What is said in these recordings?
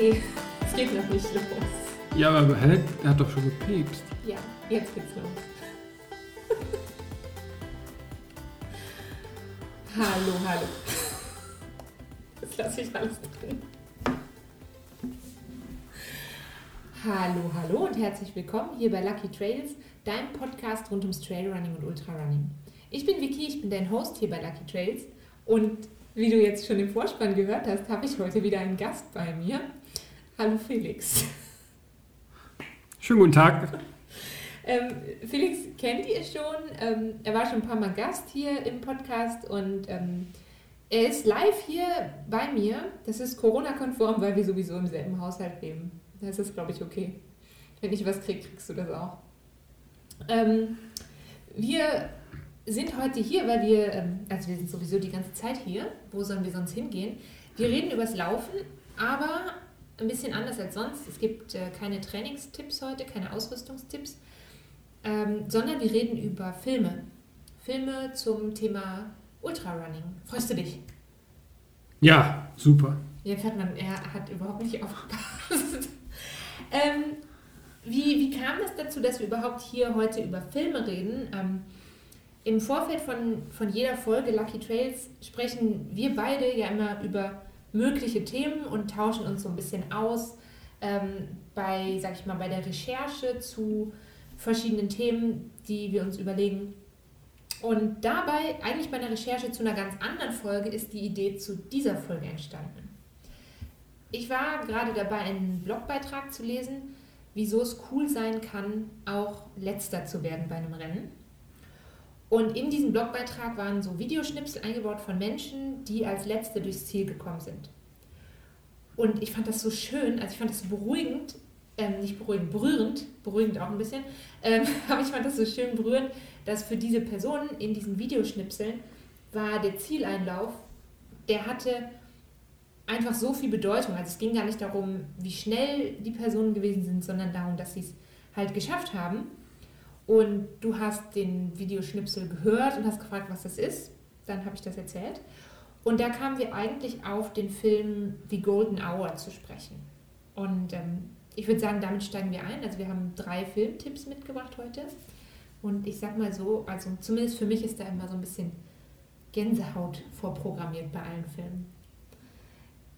Nee, es geht noch nicht los. Ja, aber hä? Er hat doch schon gepiepst. Ja, jetzt geht's los. hallo, hallo. Das lasse ich alles drin. Hallo, hallo und herzlich willkommen hier bei Lucky Trails, deinem Podcast rund ums Trailrunning und Ultrarunning. Ich bin Vicky, ich bin dein Host hier bei Lucky Trails und wie du jetzt schon im Vorspann gehört hast, habe ich heute wieder einen Gast bei mir. Hallo Felix. Schönen guten Tag. Ähm, Felix kennt ihr schon. Ähm, er war schon ein paar Mal Gast hier im Podcast und ähm, er ist live hier bei mir. Das ist Corona-konform, weil wir sowieso im selben Haushalt leben. Das ist, glaube ich, okay. Wenn ich was kriege, kriegst du das auch. Ähm, wir sind heute hier, weil wir, ähm, also wir sind sowieso die ganze Zeit hier. Wo sollen wir sonst hingehen? Wir reden übers Laufen, aber ein bisschen anders als sonst. Es gibt äh, keine Trainingstipps heute, keine Ausrüstungstipps, ähm, sondern wir reden über Filme. Filme zum Thema Ultrarunning. Freust du dich? Ja, super. Jetzt hat man, er hat überhaupt nicht aufgepasst. ähm, wie, wie kam es dazu, dass wir überhaupt hier heute über Filme reden? Ähm, Im Vorfeld von, von jeder Folge Lucky Trails sprechen wir beide ja immer über mögliche Themen und tauschen uns so ein bisschen aus ähm, bei, sag ich mal, bei der Recherche zu verschiedenen Themen, die wir uns überlegen. Und dabei, eigentlich bei der Recherche zu einer ganz anderen Folge, ist die Idee zu dieser Folge entstanden. Ich war gerade dabei, einen Blogbeitrag zu lesen, wieso es cool sein kann, auch letzter zu werden bei einem Rennen. Und in diesem Blogbeitrag waren so Videoschnipsel eingebaut von Menschen, die als Letzte durchs Ziel gekommen sind. Und ich fand das so schön, also ich fand das so beruhigend, ähm, nicht beruhigend, berührend, beruhigend auch ein bisschen, ähm, aber ich fand das so schön berührend, dass für diese Personen in diesen Videoschnipseln war der Zieleinlauf, der hatte einfach so viel Bedeutung. Also es ging gar nicht darum, wie schnell die Personen gewesen sind, sondern darum, dass sie es halt geschafft haben. Und du hast den Videoschnipsel gehört und hast gefragt, was das ist. Dann habe ich das erzählt. Und da kamen wir eigentlich auf den Film The Golden Hour zu sprechen. Und ähm, ich würde sagen, damit steigen wir ein. Also wir haben drei Filmtipps mitgebracht heute. Und ich sag mal so, also zumindest für mich ist da immer so ein bisschen Gänsehaut vorprogrammiert bei allen Filmen.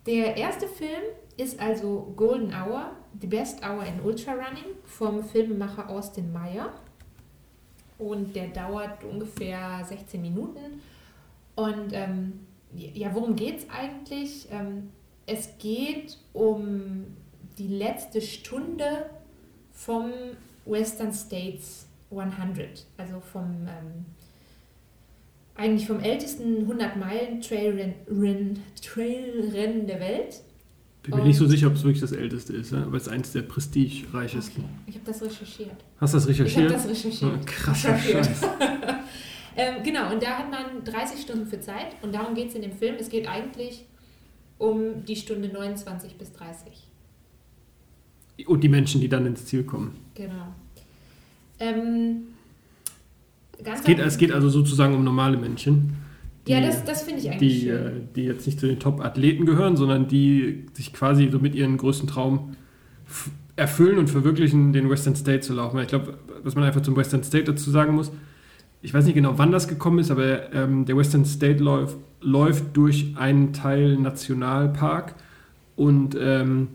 Der erste Film ist also Golden Hour, The Best Hour in Ultra Running vom Filmemacher Austin Meyer und der dauert ungefähr 16 Minuten. Und ähm, ja, worum geht es eigentlich? Ähm, es geht um die letzte Stunde vom Western States 100, also vom ähm, eigentlich vom ältesten 100 Meilen Trailrennen Trail der Welt. Bin mir nicht so sicher, ob es wirklich das älteste ist, aber es ist eins der prestigereichesten. Okay. Ich habe das recherchiert. Hast du das recherchiert? Ich habe das recherchiert. Oh, krasser Scheiß. ähm, genau, und da hat man 30 Stunden für Zeit und darum geht es in dem Film. Es geht eigentlich um die Stunde 29 bis 30. Und die Menschen, die dann ins Ziel kommen. Genau. Ähm, es, geht, es geht also sozusagen um normale Menschen. Die, ja, das, das finde ich eigentlich die, schön. Äh, die jetzt nicht zu den Top-Athleten gehören, sondern die sich quasi so mit ihren größten Traum erfüllen und verwirklichen, den Western State zu laufen. Ich glaube, was man einfach zum Western State dazu sagen muss, ich weiß nicht genau, wann das gekommen ist, aber ähm, der Western State läuft, läuft durch einen Teil Nationalpark und ähm,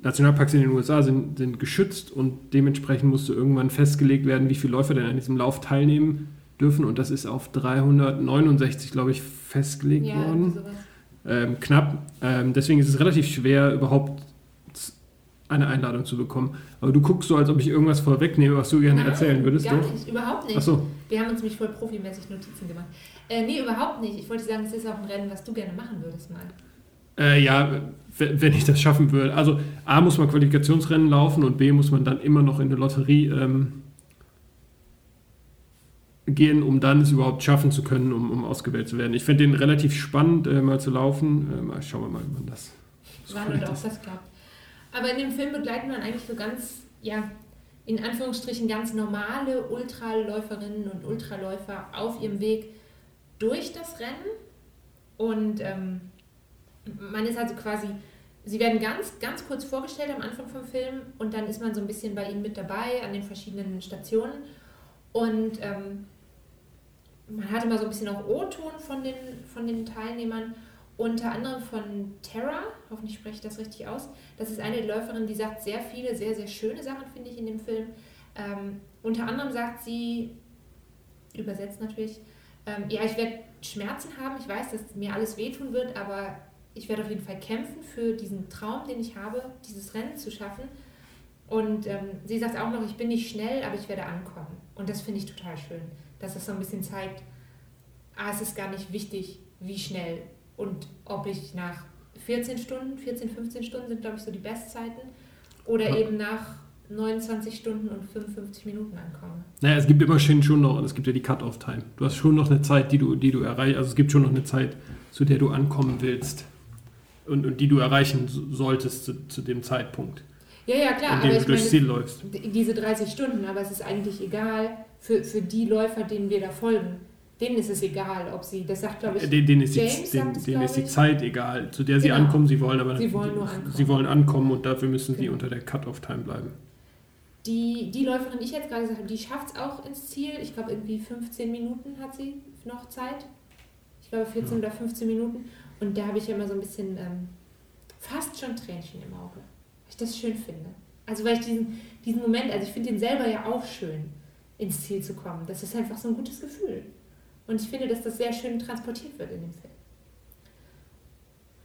Nationalparks in den USA sind, sind geschützt und dementsprechend musste irgendwann festgelegt werden, wie viele Läufer denn an diesem Lauf teilnehmen dürfen und das ist auf 369, glaube ich, festgelegt ja, worden. Ähm, knapp. Ähm, deswegen ist es relativ schwer, überhaupt eine Einladung zu bekommen. Aber du guckst so, als ob ich irgendwas vorwegnehme, was du gerne Nein, erzählen würdest. Gar doch? nicht, überhaupt nicht. Ach so. Wir haben uns nämlich voll profimäßig Notizen gemacht. Äh, nee, überhaupt nicht. Ich wollte sagen, es ist auch ein Rennen, was du gerne machen würdest mal. Äh, ja, wenn ich das schaffen würde. Also A muss man Qualifikationsrennen laufen und B muss man dann immer noch in eine Lotterie ähm, gehen, um dann es überhaupt schaffen zu können, um, um ausgewählt zu werden. Ich finde den relativ spannend, äh, mal zu laufen. Äh, mal schauen wir mal, wie man das so Wann oder ob das klappt. Aber in dem Film begleiten wir eigentlich so ganz, ja, in Anführungsstrichen ganz normale Ultraläuferinnen und Ultraläufer auf ihrem Weg durch das Rennen. Und ähm, man ist also quasi sie werden ganz, ganz kurz vorgestellt am Anfang vom Film und dann ist man so ein bisschen bei ihnen mit dabei an den verschiedenen Stationen. Und ähm, man hat immer so ein bisschen auch O-Ton von den, von den Teilnehmern, unter anderem von Tara, hoffentlich spreche ich das richtig aus. Das ist eine Läuferin, die sagt sehr viele, sehr, sehr schöne Sachen, finde ich, in dem Film. Ähm, unter anderem sagt sie, übersetzt natürlich, ähm, ja, ich werde Schmerzen haben, ich weiß, dass mir alles wehtun wird, aber ich werde auf jeden Fall kämpfen für diesen Traum, den ich habe, dieses Rennen zu schaffen. Und ähm, sie sagt auch noch, ich bin nicht schnell, aber ich werde ankommen. Und das finde ich total schön, dass das so ein bisschen zeigt, ah, es ist gar nicht wichtig, wie schnell und ob ich nach 14 Stunden, 14, 15 Stunden sind, glaube ich, so die Bestzeiten, oder ja. eben nach 29 Stunden und 55 Minuten ankomme. Naja, es gibt immer schon, schon noch, es gibt ja die Cut-Off-Time. Du hast schon noch eine Zeit, die du, die du erreichst, also es gibt schon noch eine Zeit, zu der du ankommen willst und, und die du erreichen solltest zu, zu dem Zeitpunkt. Ja, ja, klar. In dem du durchs Ziel läufst. Diese 30 Stunden, aber es ist eigentlich egal für, für die Läufer, denen wir da folgen. Denen ist es egal, ob sie, das sagt glaube ich, den, denen ist, James die, den, denen ist die Zeit egal, zu der sie genau. ankommen. Sie wollen aber sie wollen nur ankommen. Sie wollen ankommen und dafür müssen genau. sie unter der Cut-Off-Time bleiben. Die, die Läuferin, die ich jetzt gerade gesagt habe, die schafft es auch ins Ziel. Ich glaube, irgendwie 15 Minuten hat sie noch Zeit. Ich glaube, 14 ja. oder 15 Minuten. Und da habe ich ja immer so ein bisschen ähm, fast schon Tränchen im Auge. Ich das schön finde. Also, weil ich diesen, diesen Moment, also ich finde den selber ja auch schön, ins Ziel zu kommen. Das ist einfach so ein gutes Gefühl. Und ich finde, dass das sehr schön transportiert wird in dem Film.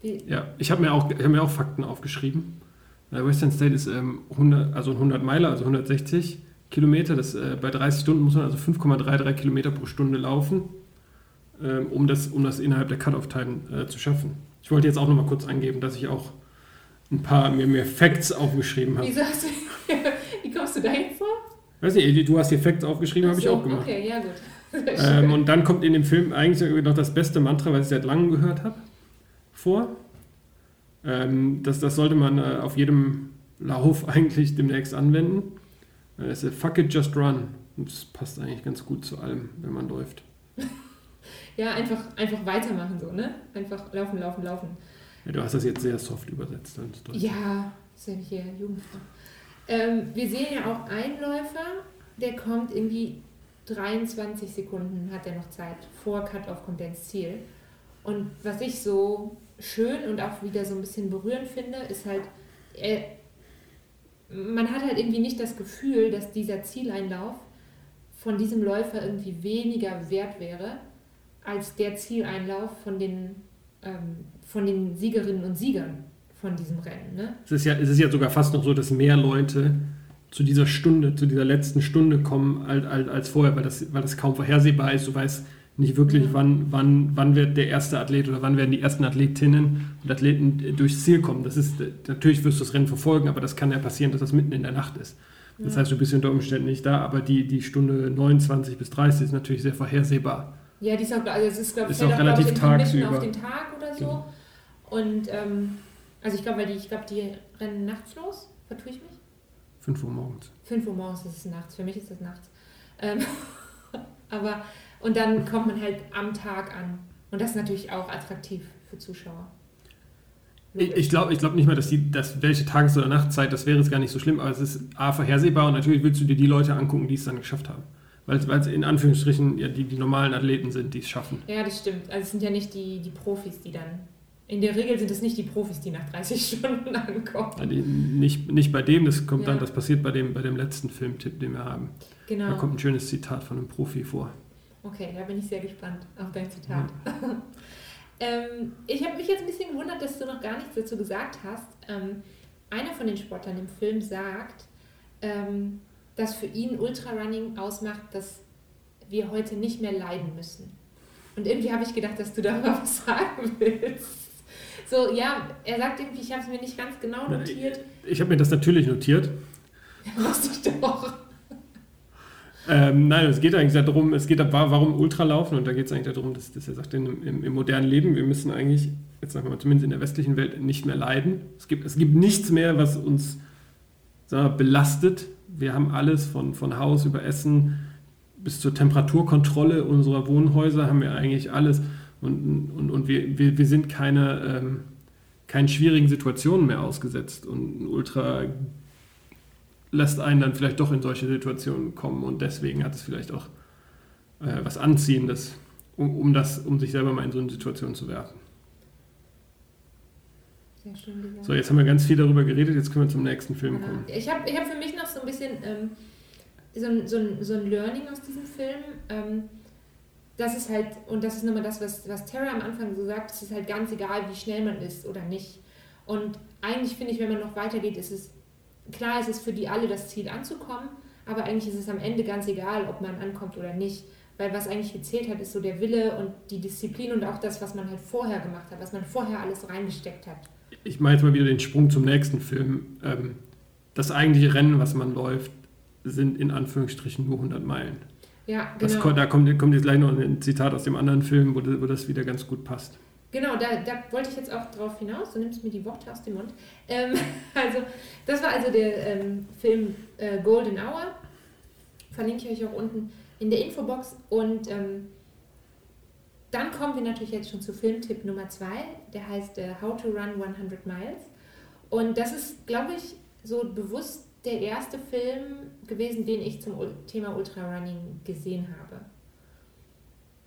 Die ja, ich habe mir, auch, hab mir auch Fakten aufgeschrieben. Äh, Western State ist ähm, 100, also 100 Meiler, also 160 Kilometer. Das, äh, bei 30 Stunden muss man also 5,33 Kilometer pro Stunde laufen, ähm, um, das, um das innerhalb der Cut-Off-Time äh, zu schaffen. Ich wollte jetzt auch noch mal kurz angeben, dass ich auch ein paar mir mehr Facts aufgeschrieben habe. Wieso hast du, wie kommst du da jetzt vor? Weiß nicht, du hast hier Facts aufgeschrieben, habe ich auch gemacht. Okay, ja gut. Ähm, und dann kommt in dem Film eigentlich noch das beste Mantra, was ich seit langem gehört habe, vor. Ähm, das, das sollte man äh, auf jedem Lauf eigentlich demnächst anwenden. Das ist Fuck it, just run. Und das passt eigentlich ganz gut zu allem, wenn man läuft. ja, einfach, einfach weitermachen so, ne? Einfach laufen, laufen, laufen. Ja, du hast das jetzt sehr soft übersetzt. Ja, ist ja hier jugendfrei. Ähm, wir sehen ja auch einen Läufer, der kommt irgendwie 23 Sekunden hat er noch Zeit. Vor Cut-Off kommt ins Ziel. Und was ich so schön und auch wieder so ein bisschen berührend finde, ist halt, er, man hat halt irgendwie nicht das Gefühl, dass dieser Zieleinlauf von diesem Läufer irgendwie weniger wert wäre als der Zieleinlauf von den, ähm, von den Siegerinnen und Siegern von diesem Rennen. Ne? Es, ist ja, es ist ja sogar fast noch so, dass mehr Leute zu dieser Stunde, zu dieser letzten Stunde kommen als, als, vorher, weil das, weil das kaum vorhersehbar ist. Du weißt nicht wirklich, mhm. wann, wann, wann wird der erste Athlet oder wann werden die ersten Athletinnen und Athleten durchs Ziel kommen. Das ist, natürlich wirst du das Rennen verfolgen, aber das kann ja passieren, dass das mitten in der Nacht ist. Das ja. heißt, du bist unter Umständen nicht da, aber die, die Stunde 29 bis 30 ist natürlich sehr vorhersehbar. Ja, die ist auch, also es ist, glaube ich, auch relativ ich, tagsüber. auf den Tag oder so. Genau. Und ähm, also ich glaube, weil die, ich glaube, die rennen nachts los, vertue ich mich? 5 Uhr morgens. 5 Uhr morgens ist es nachts, für mich ist es nachts. Ähm, aber, und dann kommt man halt am Tag an. Und das ist natürlich auch attraktiv für Zuschauer. Ich, ich glaube ich glaub nicht mal, dass, die, dass welche Tages- oder Nachtzeit, das wäre jetzt gar nicht so schlimm, aber es ist A, vorhersehbar und natürlich willst du dir die Leute angucken, die es dann geschafft haben. Weil es in Anführungsstrichen ja die, die normalen Athleten sind, die es schaffen. Ja, das stimmt. Also es sind ja nicht die, die Profis, die dann in der Regel sind es nicht die Profis, die nach 30 Stunden ankommen. Die, nicht, nicht bei dem, das kommt ja. dann, das passiert bei dem, bei dem letzten Filmtipp, den wir haben. Genau. Da kommt ein schönes Zitat von einem Profi vor. Okay, da bin ich sehr gespannt auf dein Zitat. Ja. ähm, ich habe mich jetzt ein bisschen gewundert, dass du noch gar nichts dazu gesagt hast. Ähm, einer von den Sportlern im Film sagt, ähm, dass für ihn Ultrarunning ausmacht, dass wir heute nicht mehr leiden müssen. Und irgendwie habe ich gedacht, dass du darüber was sagen willst. So, ja, er sagt irgendwie, ich habe es mir nicht ganz genau notiert. Ich, ich habe mir das natürlich notiert. Ja, wusste ich doch. Ähm, nein, es geht eigentlich darum, es geht warum Ultralaufen und da geht es eigentlich darum, dass, dass er sagt, im, im, im, modernen Leben, wir müssen eigentlich, jetzt sagen wir mal, zumindest in der westlichen Welt, nicht mehr leiden. Es gibt, es gibt nichts mehr, was uns wir, belastet. Wir haben alles von, von Haus über Essen bis zur Temperaturkontrolle unserer Wohnhäuser haben wir eigentlich alles. Und, und, und wir, wir, wir sind keine, ähm, keinen schwierigen Situationen mehr ausgesetzt. Und ein Ultra lässt einen dann vielleicht doch in solche Situationen kommen und deswegen hat es vielleicht auch äh, was Anziehendes, um, um, das, um sich selber mal in so eine Situation zu werfen. Sehr schön gesagt. So, jetzt haben wir ganz viel darüber geredet, jetzt können wir zum nächsten Film kommen. Ich habe ich hab für mich noch so ein bisschen ähm, so, ein, so, ein, so ein Learning aus diesem Film. Ähm, das ist halt, und das ist nochmal das, was, was Tara am Anfang so sagt, es ist halt ganz egal, wie schnell man ist oder nicht. Und eigentlich finde ich, wenn man noch weitergeht, ist es, klar ist es für die alle das Ziel anzukommen, aber eigentlich ist es am Ende ganz egal, ob man ankommt oder nicht. Weil was eigentlich gezählt hat, ist so der Wille und die Disziplin und auch das, was man halt vorher gemacht hat, was man vorher alles reingesteckt hat. Ich mache jetzt mal wieder den Sprung zum nächsten Film. Ähm, das eigentliche Rennen, was man läuft, sind in Anführungsstrichen nur 100 Meilen. Ja, genau. Das, da kommt, kommt, jetzt gleich noch ein Zitat aus dem anderen Film, wo, wo das wieder ganz gut passt. Genau, da, da, wollte ich jetzt auch drauf hinaus. Du nimmst mir die Worte aus dem Mund. Ähm, also, das war also der ähm, Film äh, Golden Hour. Verlinke ich euch auch unten in der Infobox. Und ähm, dann kommen wir natürlich jetzt schon zu Filmtipp Nummer 2. Der heißt äh, How to Run 100 Miles. Und das ist, glaube ich, so bewusst der erste Film gewesen, den ich zum Thema Ultrarunning gesehen habe.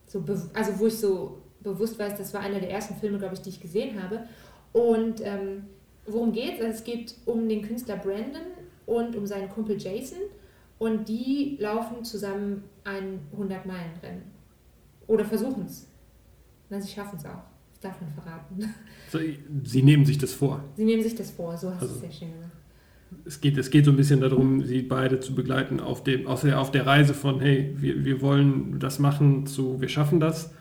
So also wo ich so bewusst weiß, das war einer der ersten Filme, glaube ich, die ich gesehen habe. Und ähm, worum geht es? Also es geht um den Künstler Brandon und um seinen Kumpel Jason. Und die laufen zusammen ein 100-Meilen-Rennen. Oder versuchen es. Na, sie schaffen es auch. Das darf man verraten. So, sie nehmen sich das vor. Sie nehmen sich das vor, so hast also. du es sehr schön gesagt es geht, es geht so ein bisschen darum, sie beide zu begleiten auf, dem, auf, der, Reise von, hey, wir, wir wollen das machen, zu wir schaffen das.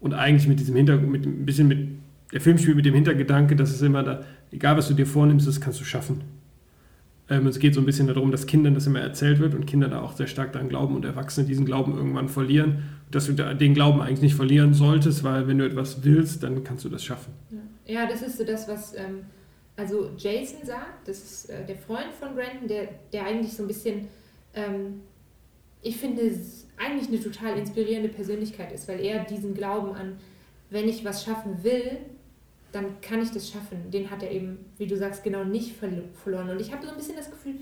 Und eigentlich mit diesem Hintergrund, mit ein bisschen mit, der Film spielt mit dem Hintergedanke, dass es immer da, egal was du dir vornimmst, das kannst du schaffen. Ähm, es geht so ein bisschen darum, dass Kindern das immer erzählt wird und Kinder da auch sehr stark daran glauben und Erwachsene diesen Glauben irgendwann verlieren. Dass du den Glauben eigentlich nicht verlieren solltest, weil wenn du etwas willst, dann kannst du das schaffen. Ja, ja das ist so das, was. Ähm also Jason sagt, das ist äh, der Freund von Brandon, der, der eigentlich so ein bisschen, ähm, ich finde, eigentlich eine total inspirierende Persönlichkeit ist, weil er diesen Glauben an, wenn ich was schaffen will, dann kann ich das schaffen. Den hat er eben, wie du sagst, genau nicht verloren. Und ich habe so ein bisschen das Gefühl,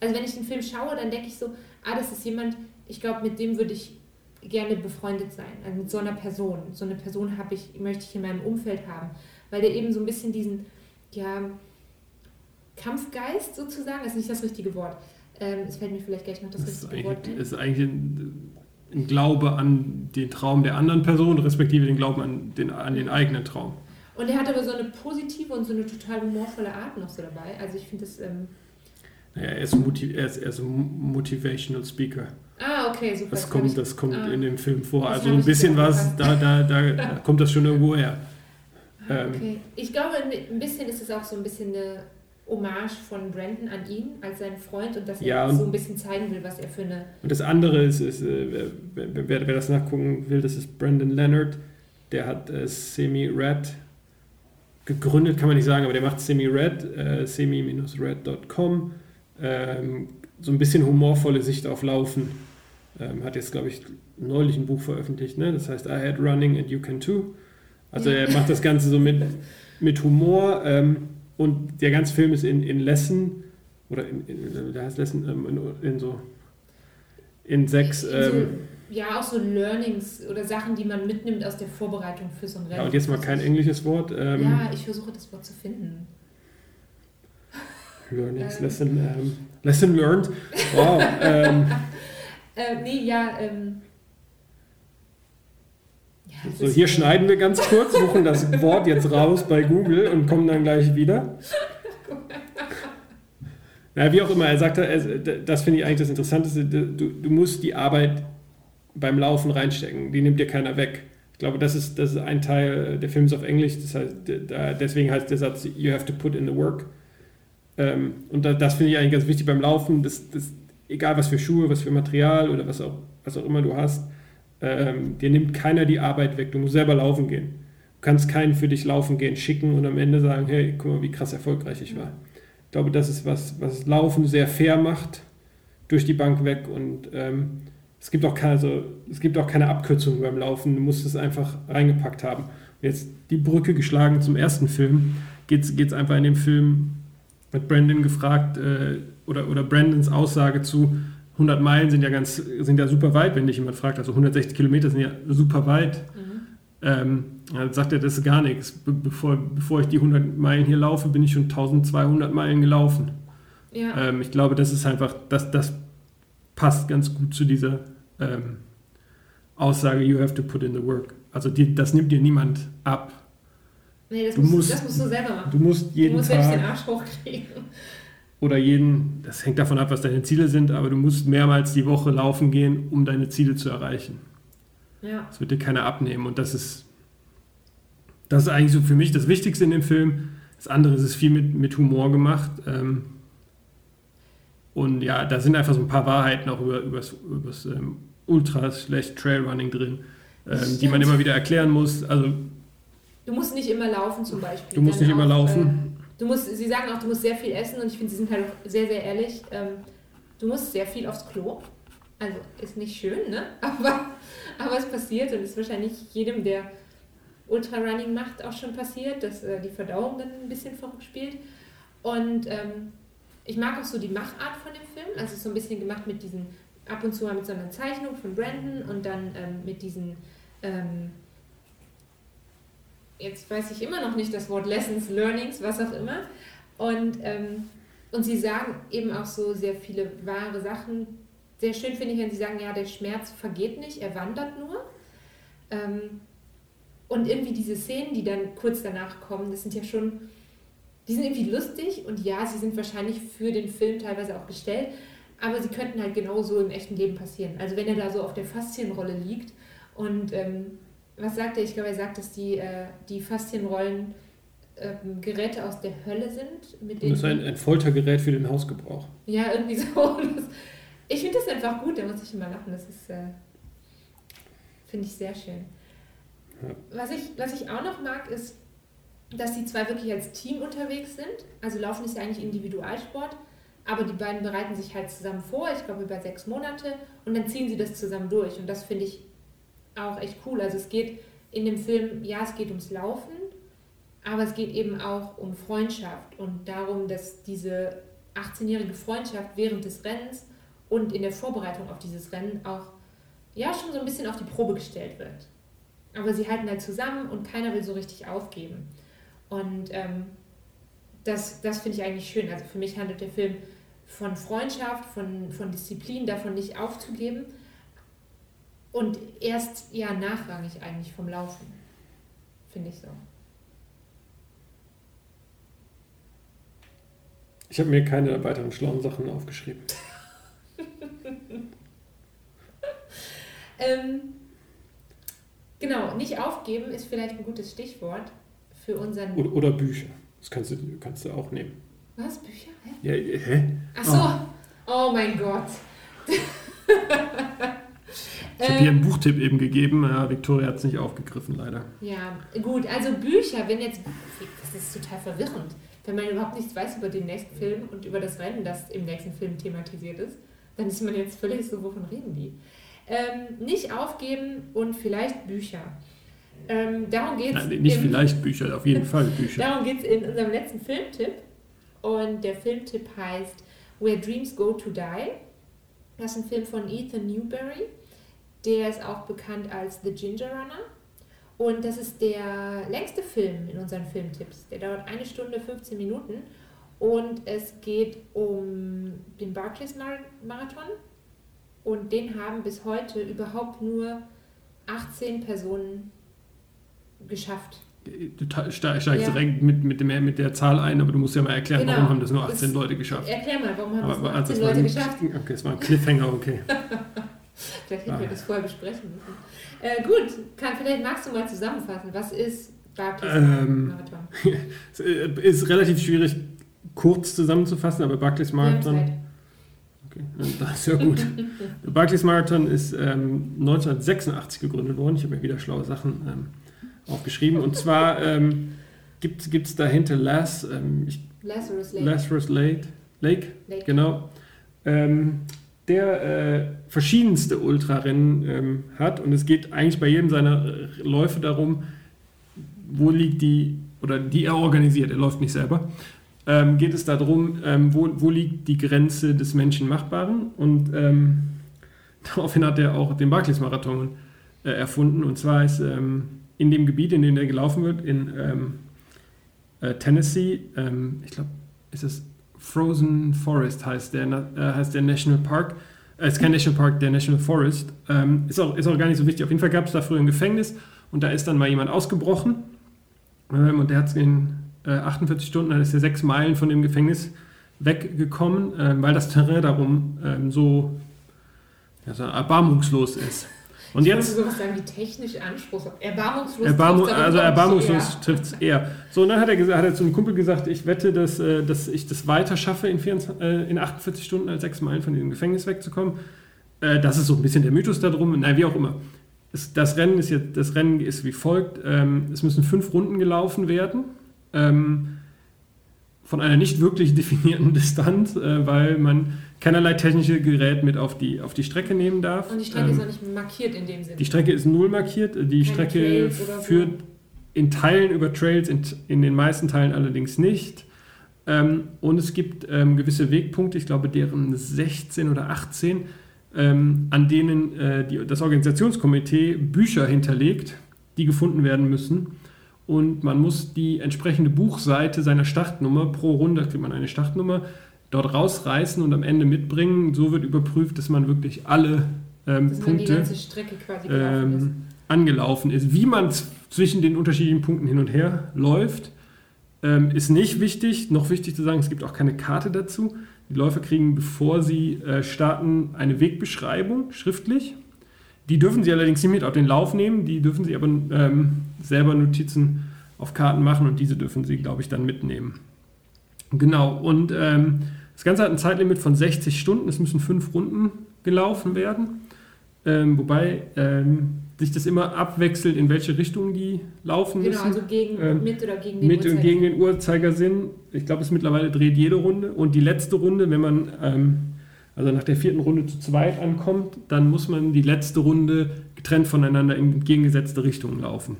also wenn ich den Film schaue, dann denke ich so, ah, das ist jemand, ich glaube, mit dem würde ich gerne befreundet sein. Also mit so einer Person. So eine Person habe ich, möchte ich in meinem Umfeld haben. Weil der eben so ein bisschen diesen, ja, Kampfgeist sozusagen, das ist nicht das richtige Wort. Ähm, es fällt mir vielleicht gleich noch das, das richtige Wort ein. ist eigentlich ein, ein, Glaube an den Traum der anderen Person, respektive den Glauben an den, an den eigenen Traum. Und er hat aber so eine positive und so eine total humorvolle Art noch so dabei. Also ich finde das... Ähm naja, er ist, Motiv er, ist, er ist ein Motivational Speaker. Ah, okay, super. Das kommt, das kommt ah, in dem Film vor. Also ein bisschen was, da, da, da, da kommt das schon irgendwo her. Ähm, okay. Ich glaube, ein bisschen ist es auch so ein bisschen eine Hommage von Brandon an ihn als seinen Freund und dass ja, er so ein bisschen zeigen will, was er für eine. Und das andere ist, ist äh, wer, wer, das nachgucken will, das ist Brandon Leonard. Der hat äh, Semi-Red gegründet, kann man nicht sagen, aber der macht Semi-Red, äh, semi-red.com. Ähm, so ein bisschen humorvolle Sicht auf Laufen. Ähm, hat jetzt, glaube ich, neulich ein Buch veröffentlicht, ne? das heißt I had running and you can too. Also er macht das Ganze so mit, mit Humor ähm, und der ganze Film ist in, in Lesson, oder in, in, da heißt Lesson, ähm, in, in, so, in sechs... Ähm, so, ja, auch so Learnings oder Sachen, die man mitnimmt aus der Vorbereitung für so ein Rennen. Ja, und jetzt mal kein englisches Wort. Ähm, ja, ich versuche das Wort zu finden. Learnings, ähm. Lesson, ähm, Lesson learned. Wow. ähm, äh, nee, ja, ähm, so, hier schneiden wir ganz kurz, suchen das Wort jetzt raus bei Google und kommen dann gleich wieder. Na, wie auch immer, er sagte, das finde ich eigentlich das Interessanteste, du, du musst die Arbeit beim Laufen reinstecken, die nimmt dir keiner weg. Ich glaube, das ist, das ist ein Teil, der Film ist auf Englisch, das heißt, deswegen heißt der Satz, you have to put in the work. Ähm, und das finde ich eigentlich ganz wichtig beim Laufen, das, das, egal was für Schuhe, was für Material oder was auch, was auch immer du hast, ähm, dir nimmt keiner die Arbeit weg. Du musst selber laufen gehen. Du kannst keinen für dich laufen gehen schicken und am Ende sagen, hey, guck mal, wie krass erfolgreich ich war. Ich glaube, das ist was, was Laufen sehr fair macht, durch die Bank weg und ähm, es gibt auch keine, also, es gibt auch keine Abkürzung beim Laufen. Du musst es einfach reingepackt haben. Und jetzt die Brücke geschlagen zum ersten Film. geht es einfach in dem Film, hat Brandon gefragt, äh, oder, oder Brandons Aussage zu, 100 Meilen sind ja ganz, sind ja super weit, wenn dich jemand fragt, also 160 Kilometer sind ja super weit. Mhm. Ähm, dann sagt er, das ist gar nichts. Be bevor, bevor ich die 100 Meilen hier laufe, bin ich schon 1200 Meilen gelaufen. Ja. Ähm, ich glaube, das ist einfach, das, das passt ganz gut zu dieser ähm, Aussage, you have to put in the work. Also die, das nimmt dir niemand ab. Nee, das, du musst, musst, das musst du selber machen. Du musst jeden du musst Tag... den Arsch hochkriegen. Oder jeden, das hängt davon ab, was deine Ziele sind, aber du musst mehrmals die Woche laufen gehen, um deine Ziele zu erreichen. Ja. Das wird dir keiner abnehmen und das ist, das ist eigentlich so für mich das Wichtigste in dem Film. Das andere ist, es viel mit, mit Humor gemacht. Ähm, und ja, da sind einfach so ein paar Wahrheiten auch über, übers, übers ähm, Ultra-Trailrunning drin, ähm, die man immer wieder erklären muss. Also, du musst nicht immer laufen zum Beispiel. Du musst nicht immer laufen. Du musst, sie sagen auch, du musst sehr viel essen und ich finde, sie sind halt auch sehr, sehr ehrlich. Ähm, du musst sehr viel aufs Klo. Also ist nicht schön, ne? Aber, aber es passiert und ist wahrscheinlich jedem, der Ultrarunning macht, auch schon passiert, dass äh, die Verdauung dann ein bisschen verrückt spielt. Und ähm, ich mag auch so die Machart von dem Film. Also so ein bisschen gemacht mit diesen, ab und zu mal mit so einer Zeichnung von Brandon und dann ähm, mit diesen, ähm, jetzt weiß ich immer noch nicht das Wort Lessons, Learnings, was auch immer. Und, ähm, und sie sagen eben auch so sehr viele wahre Sachen. Sehr schön finde ich, wenn sie sagen, ja, der Schmerz vergeht nicht, er wandert nur. Ähm, und irgendwie diese Szenen, die dann kurz danach kommen, das sind ja schon die sind irgendwie lustig und ja, sie sind wahrscheinlich für den Film teilweise auch gestellt, aber sie könnten halt genauso im echten Leben passieren. Also wenn er da so auf der Faszienrolle liegt und ähm, was sagt er? Ich glaube, er sagt, dass die, äh, die Faszienrollen ähm, Geräte aus der Hölle sind. Mit denen das ist ein, ein Foltergerät für den Hausgebrauch. Ja, irgendwie so. ich finde das einfach gut, da muss ich immer lachen. Das ist, äh, finde ich sehr schön. Ja. Was, ich, was ich auch noch mag, ist, dass die zwei wirklich als Team unterwegs sind. Also Laufen ist ja eigentlich Individualsport, aber die beiden bereiten sich halt zusammen vor, ich glaube über sechs Monate, und dann ziehen sie das zusammen durch. Und das finde ich auch echt cool. Also es geht in dem Film, ja, es geht ums Laufen, aber es geht eben auch um Freundschaft und darum, dass diese 18-jährige Freundschaft während des Rennens und in der Vorbereitung auf dieses Rennen auch ja schon so ein bisschen auf die Probe gestellt wird. Aber sie halten halt zusammen und keiner will so richtig aufgeben. Und ähm, das, das finde ich eigentlich schön. Also für mich handelt der Film von Freundschaft, von, von Disziplin, davon nicht aufzugeben. Und erst ja nachrangig eigentlich vom Laufen. Finde ich so. Ich habe mir keine weiteren schlauen Sachen aufgeschrieben. ähm, genau, nicht aufgeben ist vielleicht ein gutes Stichwort für unseren. Oder, oder, Bücher. Das kannst du, kannst du auch nehmen. Was? Bücher? Hä? Ja, hä? Ach so. Oh, oh mein Gott. Ich habe hier einen Buchtipp eben gegeben, ja, Victoria hat es nicht aufgegriffen, leider. Ja, gut, also Bücher, wenn jetzt, das ist total verwirrend, wenn man überhaupt nichts weiß über den nächsten Film und über das Rennen, das im nächsten Film thematisiert ist, dann ist man jetzt völlig so, wovon reden die? Ähm, nicht aufgeben und vielleicht Bücher. Ähm, darum geht es. Nicht im, vielleicht Bücher, auf jeden Fall Bücher. darum geht es in unserem letzten Filmtipp. Und der Filmtipp heißt Where Dreams Go to Die. Das ist ein Film von Ethan Newberry. Der ist auch bekannt als The Ginger Runner. Und das ist der längste Film in unseren Filmtipps. Der dauert eine Stunde 15 Minuten. Und es geht um den Barclays Marathon. Und den haben bis heute überhaupt nur 18 Personen geschafft. Du steigst ja. direkt mit, mit, dem, mit der Zahl ein, aber du musst ja mal erklären, genau. warum haben das nur 18 das, Leute geschafft. Erklär mal, warum haben aber, das nur 18 Leute ein, geschafft? Okay, es war ein Cliffhanger, okay. vielleicht hätten ah. wir das vorher besprechen müssen. Äh, gut, kann, vielleicht magst du mal zusammenfassen. Was ist Barclays ähm, Marathon? ist relativ schwierig, kurz zusammenzufassen, aber Barclays Marathon. Okay, das ist ja gut. Der Barclays Marathon ist ähm, 1986 gegründet worden. Ich habe mir wieder schlaue Sachen ähm, aufgeschrieben. Und zwar ähm, gibt es dahinter Las, ähm, ich, Lazarus Lake. Lazarus Lake, Lake, Lake. genau, ähm, der äh, verschiedenste Ultrarennen ähm, hat. Und es geht eigentlich bei jedem seiner Läufe darum, wo liegt die oder die er organisiert, er läuft nicht selber, ähm, geht es darum, ähm, wo, wo liegt die Grenze des Menschenmachbaren und ähm, daraufhin hat er auch den Barclays-Marathon äh, erfunden. Und zwar ist ähm, in dem Gebiet, in dem der gelaufen wird, in ähm, äh, Tennessee, ich glaube, ist es Frozen Forest heißt der, äh, heißt der National Park, äh, ist kein National Park, der National Forest, ist, auch, ist auch gar nicht so wichtig, auf jeden Fall gab es da früher ein Gefängnis und da ist dann mal jemand ausgebrochen. Und der hat es in 48 Stunden, dann ist er sechs Meilen von dem Gefängnis weggekommen, weil das Terrain darum so, ja, so erbarmungslos ist. Und ich jetzt. sowas sagen wie technisch anspruchslos. Erbarmungslos. Erbarmu also erbarmungslos trifft es eher. So, und dann hat er, hat er zu einem Kumpel gesagt: Ich wette, dass, äh, dass ich das weiter schaffe, in, 24, äh, in 48 Stunden als sechs Meilen von diesem Gefängnis wegzukommen. Äh, das ist so ein bisschen der Mythos darum. Na, wie auch immer. Das Rennen ist, jetzt, das Rennen ist wie folgt: ähm, Es müssen fünf Runden gelaufen werden. Ähm, von einer nicht wirklich definierten Distanz, weil man keinerlei technische Gerät mit auf die, auf die Strecke nehmen darf. Und die Strecke ähm, ist auch nicht markiert in dem Sinne. Die Strecke ist null markiert. Die Keine Strecke führt so. in Teilen über Trails, in, in den meisten Teilen allerdings nicht. Ähm, und es gibt ähm, gewisse Wegpunkte, ich glaube deren 16 oder 18, ähm, an denen äh, die, das Organisationskomitee Bücher hinterlegt, die gefunden werden müssen. Und man muss die entsprechende Buchseite seiner Startnummer, pro Runde kriegt man eine Startnummer, dort rausreißen und am Ende mitbringen. So wird überprüft, dass man wirklich alle ähm, Punkte ähm, angelaufen ist. Wie man zwischen den unterschiedlichen Punkten hin und her läuft, ähm, ist nicht wichtig. Noch wichtig zu sagen, es gibt auch keine Karte dazu. Die Läufer kriegen, bevor sie äh, starten, eine Wegbeschreibung schriftlich. Die dürfen sie allerdings nicht mit auf den Lauf nehmen, die dürfen sie aber ähm, selber Notizen auf Karten machen und diese dürfen sie, glaube ich, dann mitnehmen. Genau, und ähm, das Ganze hat ein Zeitlimit von 60 Stunden. Es müssen fünf Runden gelaufen werden. Ähm, wobei ähm, sich das immer abwechselt, in welche Richtung die laufen genau, müssen. Genau, also gegen, ähm, mit oder gegen den mit Uhrzeigersinn. gegen den Uhrzeigersinn. Ich glaube, es mittlerweile dreht jede Runde. Und die letzte Runde, wenn man ähm, also nach der vierten Runde zu zweit ankommt, dann muss man die letzte Runde getrennt voneinander in entgegengesetzte Richtungen laufen.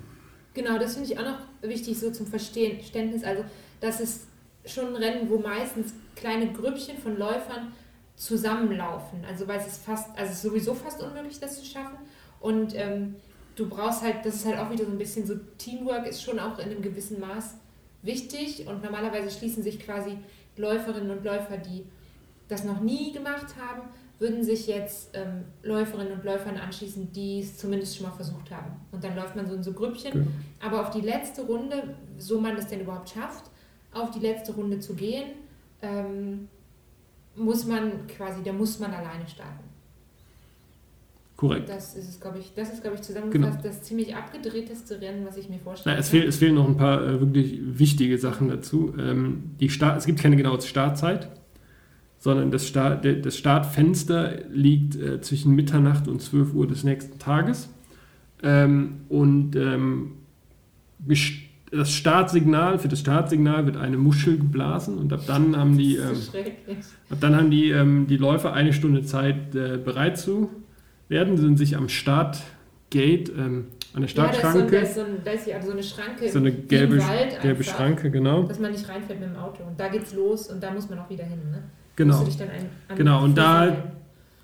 Genau, das finde ich auch noch wichtig so zum Verständnis. Also, dass es schon ein Rennen, wo meistens kleine Grüppchen von Läufern zusammenlaufen. Also weil es ist fast, also es ist sowieso fast unmöglich, das zu schaffen. Und ähm, du brauchst halt, das ist halt auch wieder so ein bisschen so, Teamwork ist schon auch in einem gewissen Maß wichtig. Und normalerweise schließen sich quasi Läuferinnen und Läufer, die das noch nie gemacht haben, würden sich jetzt ähm, Läuferinnen und Läufern anschließen, die es zumindest schon mal versucht haben. Und dann läuft man so in so Grüppchen. Genau. Aber auf die letzte Runde, so man es denn überhaupt schafft, auf die letzte Runde zu gehen, ähm, muss man quasi, da muss man alleine starten. Korrekt. Das ist, glaube ich, das ist, glaube ich, zusammengefasst genau. das ziemlich abgedrehteste Rennen, was ich mir vorstelle. Es, fehl, es fehlen noch ein paar äh, wirklich wichtige Sachen dazu. Ähm, die Start, es gibt keine genaue Startzeit, sondern das, Start, das Startfenster liegt äh, zwischen Mitternacht und 12 Uhr des nächsten Tages. Ähm, und ähm, das Startsignal, für das Startsignal wird eine Muschel geblasen und ab dann haben die, ähm, ab dann haben die, ähm, die Läufer eine Stunde Zeit, äh, bereit zu werden. Sie sind sich am Startgate, ähm, an der Startschranke. Ja, da ist, so, da, ist so, da ist also so eine Schranke. So eine gelbe, gelbe einfach, Schranke, genau. Dass man nicht reinfällt mit dem Auto. Und da geht's los und da muss man auch wieder hin. Ne? Genau. Ein, genau, und da,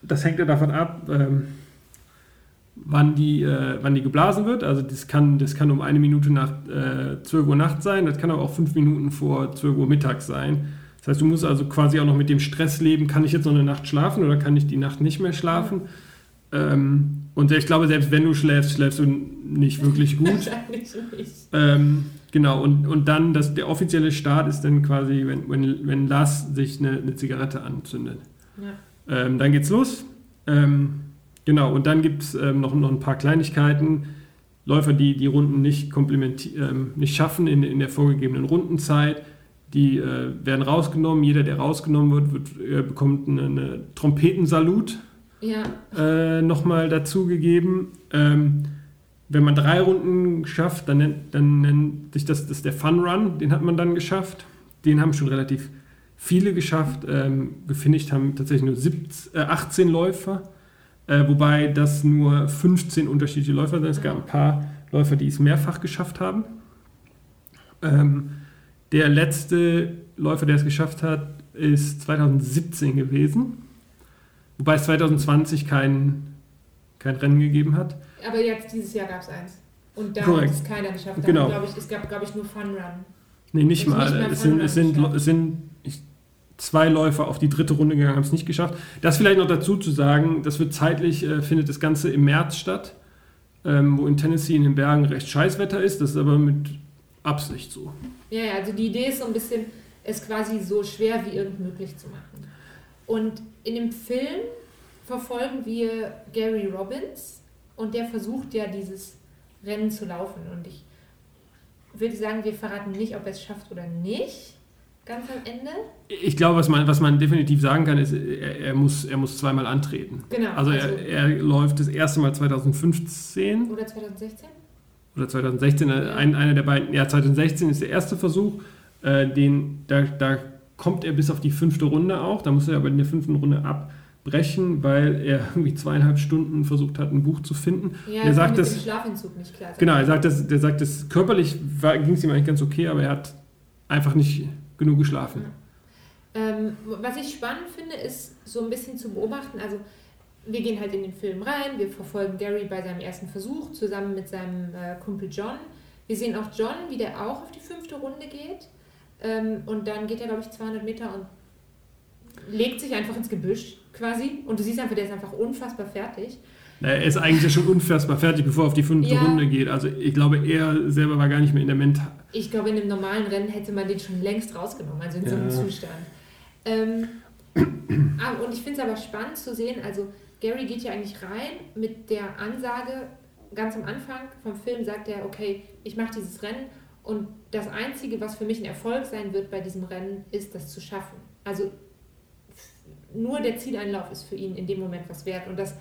das hängt ja davon ab, ähm, wann die, äh, wann die geblasen wird. Also das kann, das kann um eine Minute nach äh, 12 Uhr Nacht sein, das kann aber auch fünf Minuten vor 12 Uhr Mittag sein. Das heißt, du musst also quasi auch noch mit dem Stress leben, kann ich jetzt noch eine Nacht schlafen oder kann ich die Nacht nicht mehr schlafen? Ähm, und ich glaube, selbst wenn du schläfst, schläfst du nicht wirklich gut. Wahrscheinlich nicht. Ähm, genau, und, und dann, das, der offizielle Start ist dann quasi, wenn, wenn, wenn Lars sich eine, eine Zigarette anzündet. Ja. Ähm, dann geht's los. Ähm, Genau, und dann gibt es ähm, noch, noch ein paar Kleinigkeiten. Läufer, die die Runden nicht, ähm, nicht schaffen in, in der vorgegebenen Rundenzeit, die äh, werden rausgenommen. Jeder, der rausgenommen wird, wird äh, bekommt eine, eine Trompetensalut ja. äh, nochmal dazugegeben. Ähm, wenn man drei Runden schafft, dann nennt, dann nennt sich das, das der Fun Run, den hat man dann geschafft. Den haben schon relativ viele geschafft. Ähm, gefinisht haben tatsächlich nur 17, äh, 18 Läufer. Äh, wobei das nur 15 unterschiedliche Läufer sind. Es gab ein paar Läufer, die es mehrfach geschafft haben. Ähm, der letzte Läufer, der es geschafft hat, ist 2017 gewesen. Wobei es 2020 kein, kein Rennen gegeben hat. Aber jetzt dieses Jahr gab es eins. Und da hat es keiner geschafft. Da Genau. ich, es gab, glaube ich, nur Fun Run. Nee, nicht Ist mal. nicht es, sind, es, sind, es sind zwei Läufer auf die dritte Runde gegangen, haben es nicht geschafft. Das vielleicht noch dazu zu sagen, das wird zeitlich, äh, findet das Ganze im März statt, ähm, wo in Tennessee in den Bergen recht Scheißwetter ist. Das ist aber mit Absicht so. Ja, ja, also die Idee ist so ein bisschen, es quasi so schwer wie irgend möglich zu machen. Und in dem Film verfolgen wir Gary Robbins und der versucht ja dieses Rennen zu laufen. Und ich würde sagen, wir verraten nicht, ob er es schafft oder nicht, ganz am Ende. Ich glaube, was man, was man definitiv sagen kann, ist, er, er, muss, er muss zweimal antreten. Genau. Also er, er läuft das erste Mal 2015 oder 2016? oder 2016, äh, ein, einer der beiden, ja 2016 ist der erste Versuch, äh, den, da, da kommt er bis auf die fünfte Runde auch, da muss er aber in der fünften Runde abbrechen, weil er irgendwie zweieinhalb Stunden versucht hat, ein Buch zu finden. Ja, Er sagt mit das- dem Schlafentzug nicht klar. Genau, er sagt, das, der sagt, das körperlich ging es ihm eigentlich ganz okay, aber er hat einfach nicht genug geschlafen. Ähm, was ich spannend finde, ist so ein bisschen zu beobachten. Also, wir gehen halt in den Film rein, wir verfolgen Gary bei seinem ersten Versuch zusammen mit seinem äh, Kumpel John. Wir sehen auch John, wie der auch auf die fünfte Runde geht. Ähm, und dann geht er, glaube ich, 200 Meter und legt sich einfach ins Gebüsch quasi. Und du siehst einfach, der ist einfach unfassbar fertig. Na, Er ist eigentlich ja schon unfassbar fertig, bevor er auf die fünfte Ja. Runde geht. Also ich glaube, er selber war gar nicht mehr in der Mental. Ich glaube, in einem normalen Rennen hätte man den schon längst rausgenommen, also in so einem Ja. Zustand. Ähm, ah, und ich finde es aber spannend zu sehen, also Gary geht ja eigentlich rein mit der Ansage, ganz am Anfang vom Film sagt er, okay, ich mache dieses Rennen und das Einzige, was für mich ein Erfolg sein wird bei diesem Rennen, ist das zu schaffen. Also nur der Zieleinlauf ist für ihn in dem Moment was wert. Und das,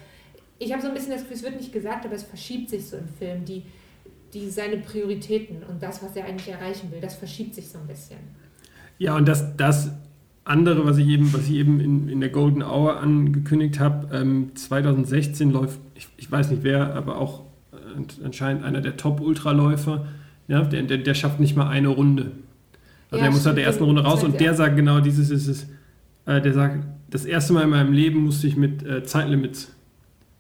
ich habe so ein bisschen das Gefühl, es wird nicht gesagt, aber es verschiebt sich so im Film. Die, die seine Prioritäten und das, was er eigentlich erreichen will, das verschiebt sich so ein bisschen. Ja, und das, das andere, was ich eben, was ich eben in, in der Golden Hour angekündigt habe, ähm, 2016 läuft, ich, ich weiß nicht wer, aber auch äh, anscheinend einer der Top-Ultraläufer, ja, der, der, der schafft nicht mal eine Runde. Also Ja, er muss nach stimmt, der ersten Runde raus und der er. sagt genau dieses ist es, äh, der sagt, das erste Mal in meinem Leben musste ich mit äh, Zeitlimits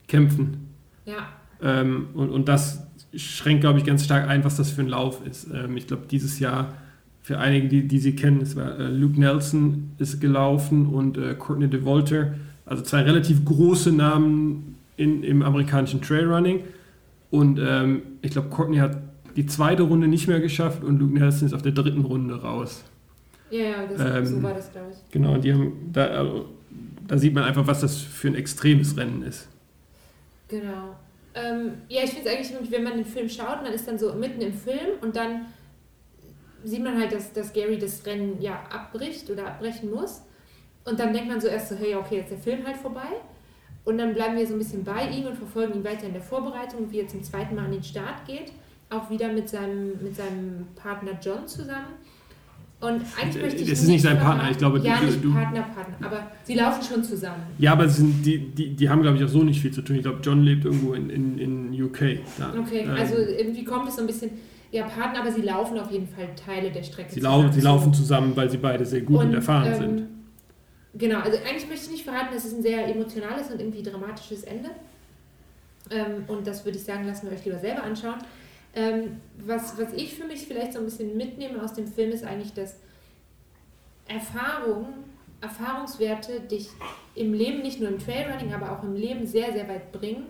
kämpfen. Ja, Ähm, und, und das schränkt, glaube ich, ganz stark ein, was das für ein Lauf ist. Ähm, ich glaube, dieses Jahr, für einige, die, die sie kennen, es war äh, Luke Nelson ist gelaufen und äh, Courtney DeWalter, also zwei relativ große Namen in, im amerikanischen Trailrunning. Und ähm, ich glaube, Courtney hat die zweite Runde nicht mehr geschafft und Luke Nelson ist auf der dritten Runde raus. ja, ja das, Ähm, so war das, glaube ich. Genau, die haben, da, also, da sieht man einfach, was das für ein extremes Rennen ist. Genau. Ähm, ja, ich finde es eigentlich, wenn man den Film schaut, man ist dann so mitten im Film und dann sieht man halt, dass, dass Gary das Rennen ja abbricht oder abbrechen muss. Und dann denkt man so erst so, hey, okay, jetzt ist der Film halt vorbei. Und dann bleiben wir so ein bisschen bei ihm und verfolgen ihn weiter in der Vorbereitung, wie er zum zweiten Mal an den Start geht. Auch wieder mit seinem, mit seinem Partner John zusammen. Und eigentlich möchte ich Das ist nicht sein Partner, ich glaube, ja, du- nicht du- Partner, Partner, aber sie laufen schon zusammen. Ja, aber es sind, die, die, die haben, glaube ich, auch so nicht viel zu tun. Ich glaube, John lebt irgendwo in, in, in UK. Da. Okay, Ähm, also irgendwie kommt es so ein bisschen, ja, Partner, aber sie laufen auf jeden Fall Teile der Strecke. sie, lau sie zusammen. laufen zusammen, weil sie beide sehr gut und, Und, erfahren ähm, sind. Genau, also eigentlich möchte ich nicht verraten, dass es ein sehr emotionales und irgendwie dramatisches Ende. Ähm, und das würde ich sagen, lassen wir euch lieber selber anschauen. Ähm, was, was ich für mich vielleicht so ein bisschen mitnehme aus dem Film ist eigentlich, dass Erfahrung, Erfahrungswerte dich im Leben, nicht nur im Trailrunning, aber auch im Leben sehr, sehr weit bringen.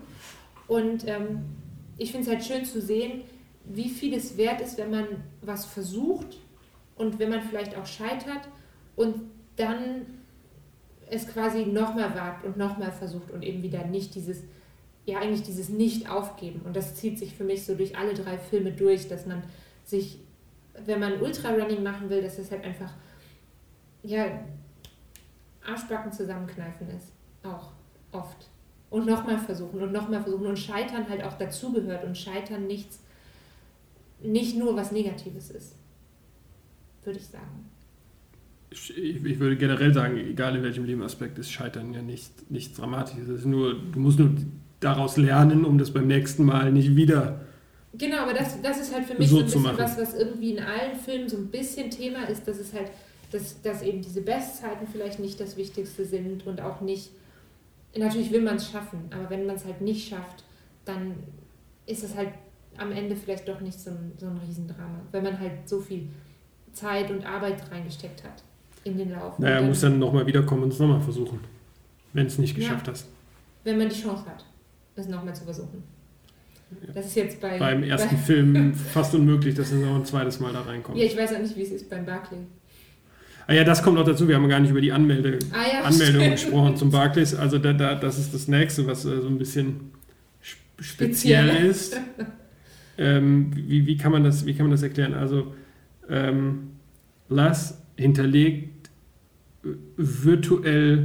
Und ähm, ich finde es halt schön zu sehen, wie viel es wert ist, wenn man was versucht und wenn man vielleicht auch scheitert und dann es quasi nochmal wagt und nochmal versucht und eben wieder nicht dieses, ja eigentlich dieses Nicht-Aufgeben. Und das zieht sich für mich so durch alle drei Filme durch, dass man sich, wenn man Ultrarunning machen will, dass es halt einfach, ja, Arschbacken zusammenkneifen ist. Auch oft. Und nochmal versuchen und nochmal versuchen und Scheitern halt auch dazugehört und Scheitern nichts, nicht nur was Negatives ist. Würde ich sagen. Ich, ich würde generell sagen, egal in welchem Lebensaspekt ist Scheitern ja nicht, nichts Dramatisches. Es ist nur, du musst nur daraus lernen, um das beim nächsten Mal nicht wieder Genau, aber das, das ist halt für mich So so, ein bisschen was, was irgendwie in allen Filmen so ein bisschen Thema ist, dass es halt, dass, dass eben diese Bestzeiten vielleicht nicht das Wichtigste sind und auch nicht, natürlich will man es schaffen, aber wenn man es halt nicht schafft, dann ist es halt am Ende vielleicht doch nicht so ein, so ein Riesendrama, wenn man halt so viel Zeit und Arbeit reingesteckt hat in den Lauf. Naja, muss dann nochmal wiederkommen und es nochmal versuchen. Wenn es nicht geschafft hast. wenn man die Chance hat, es nochmal zu versuchen. Das ist jetzt bei, Beim ersten Film fast unmöglich, dass er noch ein zweites Mal da reinkommt. Ja, ich weiß auch nicht, wie es ist beim Barclay. Ah ja, das kommt noch dazu. Wir haben gar nicht über die Anmelde Ah ja, Anmeldung stimmt. gesprochen zum Barclays. Also da, da, das ist das nächste, was äh, so ein bisschen sp- speziell Speziell. ist. Ähm, wie, wie, kann man das, wie kann man das erklären? Also ähm, Lass hinterlegt äh,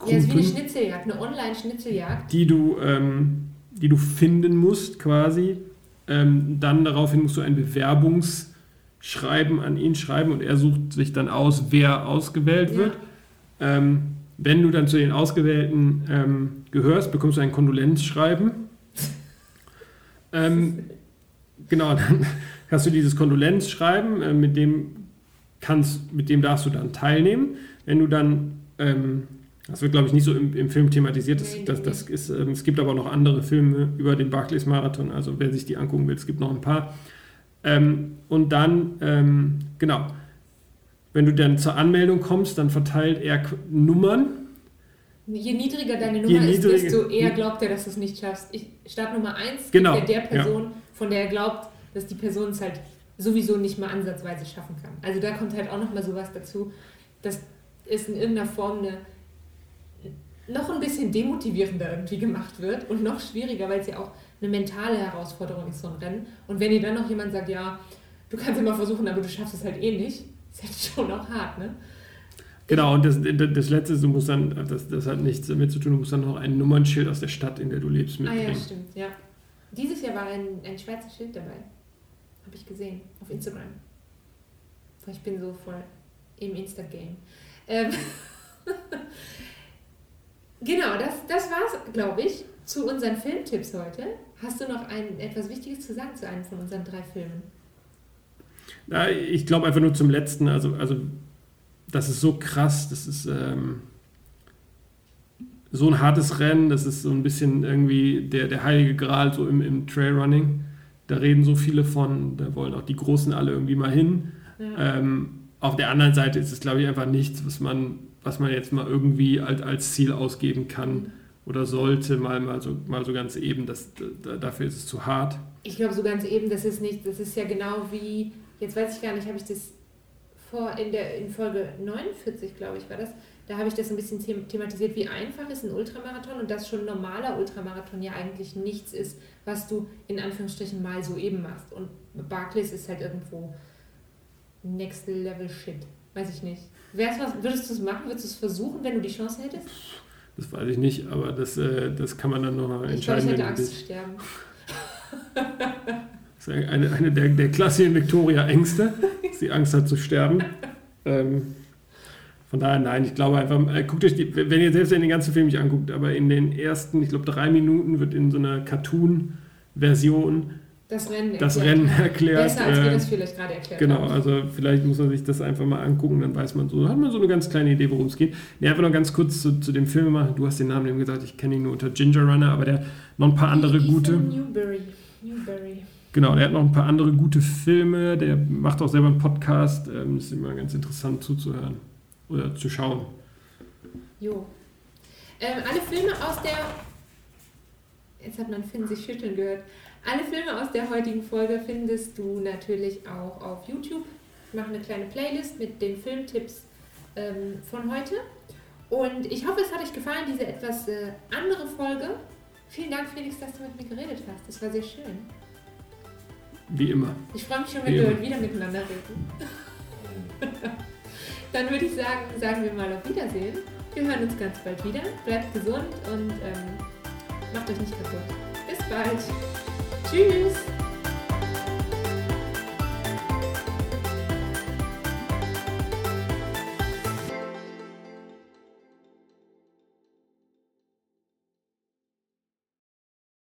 virtuell Ja, ist wie eine Schnitzeljagd, eine Online-Schnitzeljagd. die du, ähm, die du finden musst quasi. Ähm, dann daraufhin musst du ein Bewerbungsschreiben an ihn schreiben und er sucht sich dann aus, wer ausgewählt wird. Ähm, wenn du dann zu den Ausgewählten ähm, gehörst, bekommst du ein Kondolenzschreiben. Ähm, genau, dann hast du dieses Kondolenzschreiben, äh, mit dem kannst, mit dem darfst du dann teilnehmen. Wenn du dann, ähm, das wird glaube ich nicht so im, im Film thematisiert, das, das, das ist, ähm, es gibt aber noch andere Filme über den Barclays Marathon, also wer sich die angucken will, es gibt noch ein paar. Ähm, und dann, ähm, genau, wenn du dann zur Anmeldung kommst, dann verteilt er Nummern. Je niedriger deine Nummer ist, niedriger- desto eher glaubt er, dass du es nicht schaffst. Ich, Startnummer 1 Genau, gibt er der Person, von der er glaubt, dass die Person es halt sowieso nicht mal ansatzweise schaffen kann. Also da kommt halt auch nochmal sowas dazu, dass es in irgendeiner Form eine, noch ein bisschen demotivierender irgendwie gemacht wird und noch schwieriger, weil es ja auch eine mentale Herausforderung ist, so ein Rennen. Und wenn dir dann noch jemand sagt, ja, du kannst immer versuchen, aber du schaffst es halt eh nicht, ist halt schon auch hart, ne? Genau, und das, das Letzte, ist, du musst dann, das, das hat nichts damit zu tun, du musst dann noch ein Nummernschild aus der Stadt, in der du lebst, Ah ja, mitbringen. stimmt, ja. Dieses Jahr war ein, ein Schweizer Schild dabei. Habe ich gesehen, auf Instagram. Ich bin so voll im Insta-Game. Ähm genau, das, das war's, glaube ich, zu unseren Filmtipps heute. Hast du noch ein, etwas Wichtiges zu sagen zu einem von unseren drei Filmen? Ja, ich glaube einfach nur zum Letzten, also, also das ist so krass, das ist ähm, so ein hartes Rennen, das ist so ein bisschen irgendwie der, der heilige Gral so im, im Trailrunning. Da reden so viele von, da wollen auch die Großen alle irgendwie mal hin. Ja. Ähm, auf der anderen Seite ist es, glaube ich, einfach nichts, was man, was man jetzt mal irgendwie als, als Ziel ausgeben kann oder sollte, mal, mal, so, mal so ganz eben. Das, da, dafür ist es zu hart. Ich glaube, so ganz eben, das ist nicht, das ist ja genau wie, jetzt weiß ich gar nicht, habe ich das vor, in der, in Folge 49, glaube ich, war das, da habe ich das ein bisschen them thematisiert, wie einfach ist ein Ultramarathon und dass schon ein normaler Ultramarathon ja eigentlich nichts ist, was du in Anführungsstrichen mal so eben machst. Und Barclays ist halt irgendwo Next Level Shit. Weiß ich nicht. Was, würdest du es machen? Würdest du es versuchen, wenn du die Chance hättest? Das weiß ich nicht, aber das, äh, das kann man dann noch Ich glaube, entscheiden. ich hätte Angst das zu sterben. ist eine, eine der, der klassischen Victoria-Ängste, dass sie Angst hat zu sterben. Ähm, von daher, nein, ich glaube einfach, äh, guckt euch die, wenn ihr selbst den ganzen Film nicht anguckt, aber in den ersten, ich glaube, drei Minuten wird in so einer Cartoon-Version Das Rennen das erklärt. Rennen erklärt. Besser, als wir äh, das vielleicht gerade erklärt Genau, haben. also vielleicht muss man sich das einfach mal angucken, dann weiß man so, hat man so eine ganz kleine Idee, worum es geht. Nee, einfach noch ganz kurz zu, zu dem Film machen. Du hast den Namen eben gesagt, ich kenne ihn nur unter Ginger Runner, aber der hat noch ein paar andere Ethan gute. Newberry. Newberry. Genau, der hat noch ein paar andere gute Filme, der macht auch selber einen Podcast. Ähm, ist immer ganz interessant zuzuhören oder zu schauen. Jo. Ähm, alle Filme aus der. Jetzt hat man Finn sich schütteln gehört. Alle Filme aus der heutigen Folge findest du natürlich auch auf YouTube. Ich mache eine kleine Playlist mit den Filmtipps ähm, von heute. Und ich hoffe, es hat euch gefallen, diese etwas äh, andere Folge. Vielen Dank, Felix, dass du mit mir geredet hast. Das war sehr schön. Wie immer. Ich freue mich schon, wenn Wie wir immer. heute wieder miteinander reden. Dann würde ich sagen, sagen wir mal auf Wiedersehen. Wir hören uns ganz bald wieder. Bleibt gesund und ähm, macht euch nicht kaputt. Bis bald. Tschüss.